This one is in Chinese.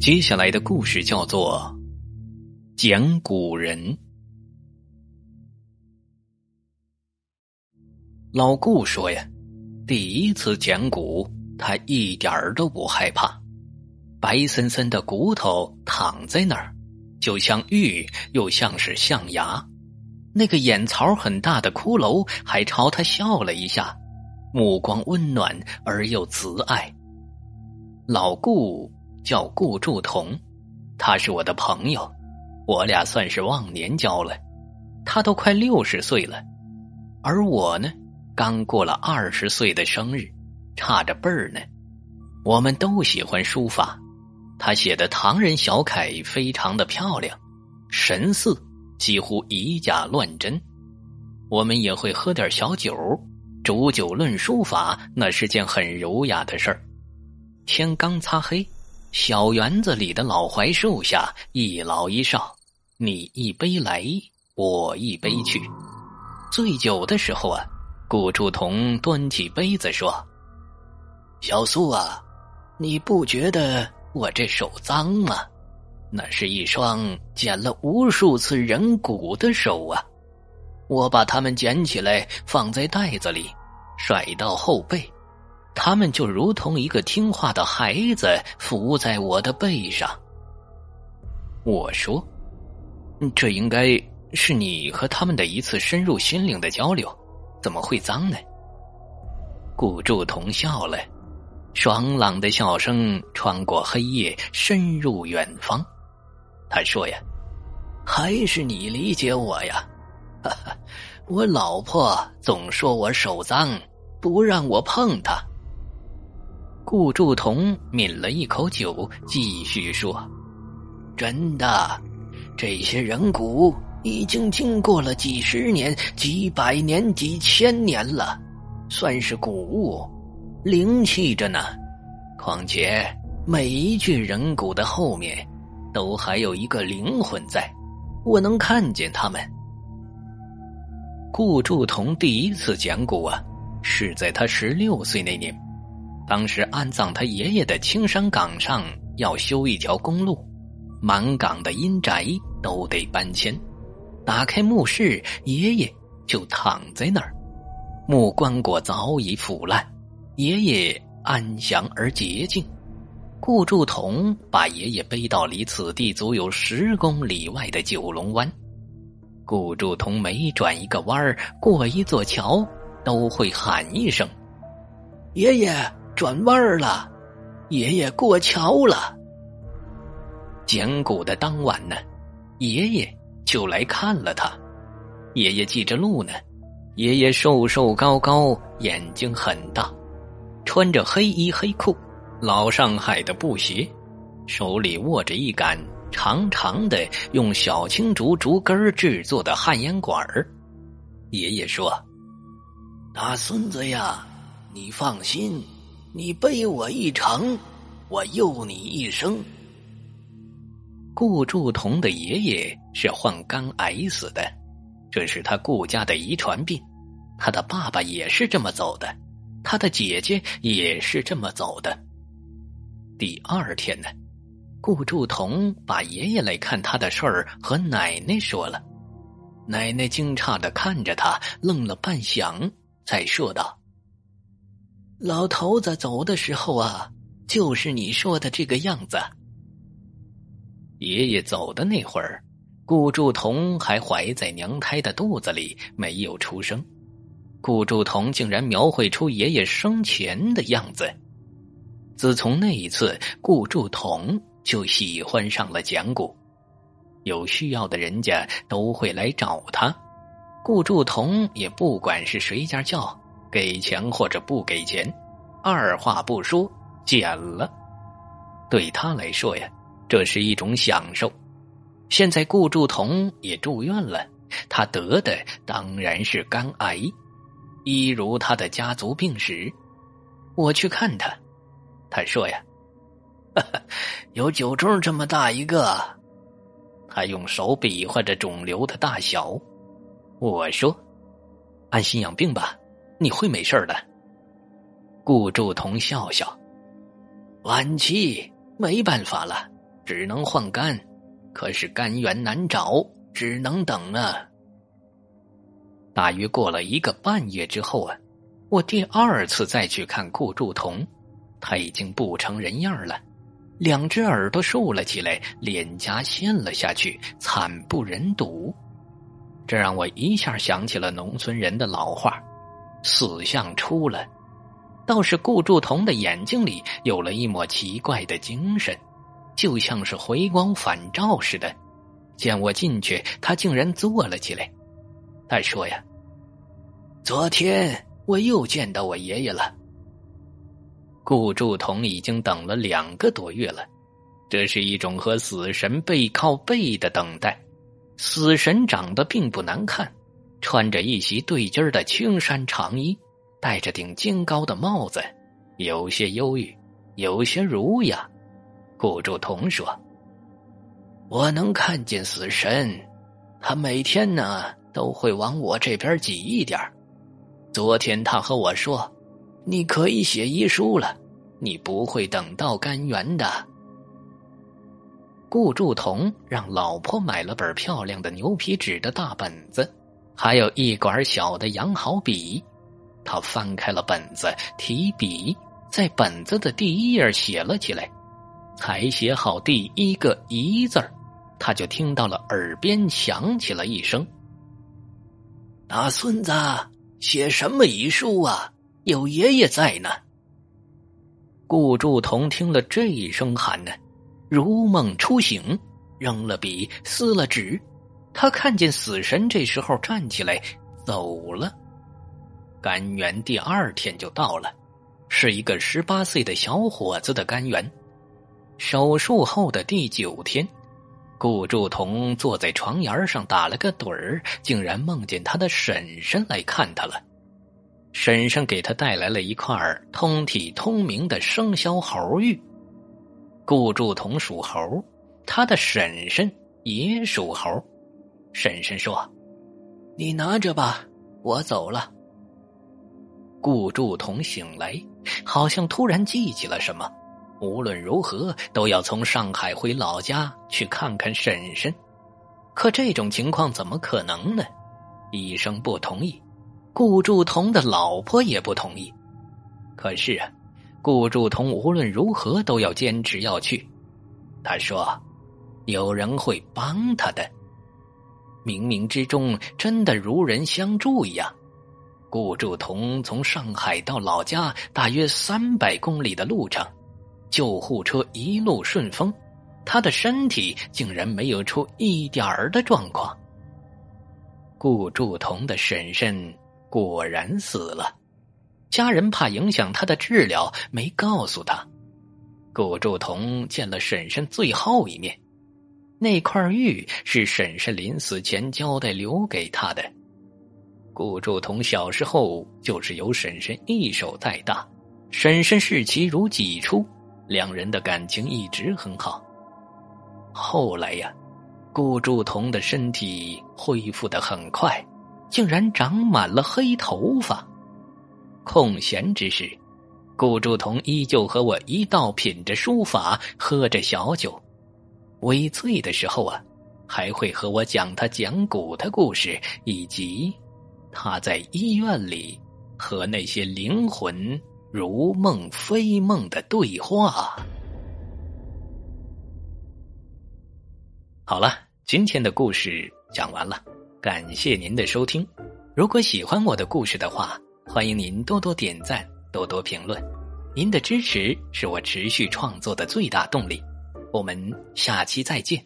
接下来的故事叫做《捡骨人》。老顾说呀，第一次捡骨，他一点儿都不害怕。白森森的骨头躺在那儿，就像玉，又像是象牙。那个眼槽很大的骷髅还朝他笑了一下，目光温暖而又慈爱。老顾叫顾祝同，他是我的朋友，我俩算是忘年交了。他都快六十岁了，而我呢，刚过了二十岁的生日，差着辈儿呢。我们都喜欢书法，他写的唐人小楷非常的漂亮，神似。几乎以假乱真，我们也会喝点小酒，煮酒论书法，那是件很儒雅的事儿。天刚擦黑，小园子里的老槐树下，一老一少，你一杯来，我一杯去。醉酒的时候啊，顾祝同端起杯子说：“小苏啊，你不觉得我这手脏吗？”那是一双捡了无数次人骨的手啊！我把它们捡起来放在袋子里，甩到后背，他们就如同一个听话的孩子伏在我的背上。我说：“这应该是你和他们的一次深入心灵的交流，怎么会脏呢？”顾祝同笑了，爽朗的笑声穿过黑夜，深入远方。他说：“呀，还是你理解我呀！哈哈，我老婆总说我手脏，不让我碰她。”顾祝同抿了一口酒，继续说：“真的，这些人骨已经经过了几十年、几百年、几千年了，算是古物，灵气着呢。况且每一具人骨的后面……”都还有一个灵魂在，我能看见他们。顾祝同第一次讲古啊，是在他十六岁那年，当时安葬他爷爷的青山岗上要修一条公路，满岗的阴宅都得搬迁。打开墓室，爷爷就躺在那儿，木棺椁早已腐烂，爷爷安详而洁净。顾祝同把爷爷背到离此地足有十公里外的九龙湾。顾祝同每转一个弯儿，过一座桥，都会喊一声：“爷爷转弯了，爷爷过桥了。”捡骨的当晚呢，爷爷就来看了他。爷爷记着路呢。爷爷瘦瘦高高，眼睛很大，穿着黑衣黑裤。老上海的布鞋，手里握着一杆长长的用小青竹竹根制作的旱烟管儿。爷爷说：“大孙子呀，你放心，你背我一程，我佑你一生。”顾祝同的爷爷是患肝癌死的，这是他顾家的遗传病。他的爸爸也是这么走的，他的姐姐也是这么走的。第二天呢，顾祝同把爷爷来看他的事儿和奶奶说了。奶奶惊诧的看着他，愣了半晌，才说道：“老头子走的时候啊，就是你说的这个样子。”爷爷走的那会儿，顾祝同还怀在娘胎的肚子里，没有出生。顾祝同竟然描绘出爷爷生前的样子。自从那一次，顾祝同就喜欢上了讲古，有需要的人家都会来找他，顾祝同也不管是谁家叫，给钱或者不给钱，二话不说捡了。对他来说呀，这是一种享受。现在顾祝同也住院了，他得的当然是肝癌，一如他的家族病史。我去看他。他说：“呀，有酒盅这么大一个。”他用手比划着肿瘤的大小。我说：“安心养病吧，你会没事的。”顾祝同笑笑：“晚期没办法了，只能换肝，可是肝源难找，只能等啊。大约过了一个半月之后啊，我第二次再去看顾祝同，他已经不成人样了，两只耳朵竖了起来，脸颊陷了下去，惨不忍睹。这让我一下想起了农村人的老话：“死相出了。”倒是顾祝同的眼睛里有了一抹奇怪的精神，就像是回光返照似的。见我进去，他竟然坐了起来。他说：“呀，昨天我又见到我爷爷了。”顾祝同已经等了两个多月了，这是一种和死神背靠背的等待。死神长得并不难看，穿着一袭对襟的青衫长衣。戴着顶金高的帽子，有些忧郁，有些儒雅。顾祝同说：“我能看见死神，他每天呢都会往我这边挤一点昨天他和我说：‘你可以写遗书了，你不会等到甘源的。’”顾祝同让老婆买了本漂亮的牛皮纸的大本子，还有一管小的羊毫笔。他翻开了本子，提笔在本子的第一页写了起来。才写好第一个“遗”字他就听到了耳边响起了一声：“大孙子，写什么遗书啊？有爷爷在呢。”顾祝同听了这一声喊呢，如梦初醒，扔了笔，撕了纸。他看见死神这时候站起来走了。甘源第二天就到了，是一个十八岁的小伙子的甘源。手术后的第九天，顾祝同坐在床沿上打了个盹儿，竟然梦见他的婶婶来看他了。婶婶给他带来了一块通体通明的生肖猴玉。顾祝同属猴，他的婶婶也属猴。婶婶说：“你拿着吧，我走了。”顾祝同醒来，好像突然记起了什么。无论如何，都要从上海回老家去看看婶婶。可这种情况怎么可能呢？医生不同意，顾祝同的老婆也不同意。可是啊，顾祝同无论如何都要坚持要去。他说：“有人会帮他的，冥冥之中真的如人相助一样。”顾祝同从上海到老家大约三百公里的路程，救护车一路顺风，他的身体竟然没有出一点儿的状况。顾祝同的婶婶果然死了，家人怕影响他的治疗，没告诉他。顾祝同见了婶婶最后一面，那块玉是婶婶临死前交代留给他的。顾祝同小时候就是由婶婶一手带大，婶婶视其如己出，两人的感情一直很好。后来呀，顾祝同的身体恢复的很快，竟然长满了黑头发。空闲之时，顾祝同依旧和我一道品着书法，喝着小酒。微醉的时候啊，还会和我讲他讲古的故事，以及。他在医院里和那些灵魂如梦非梦的对话。好了，今天的故事讲完了，感谢您的收听。如果喜欢我的故事的话，欢迎您多多点赞，多多评论。您的支持是我持续创作的最大动力。我们下期再见。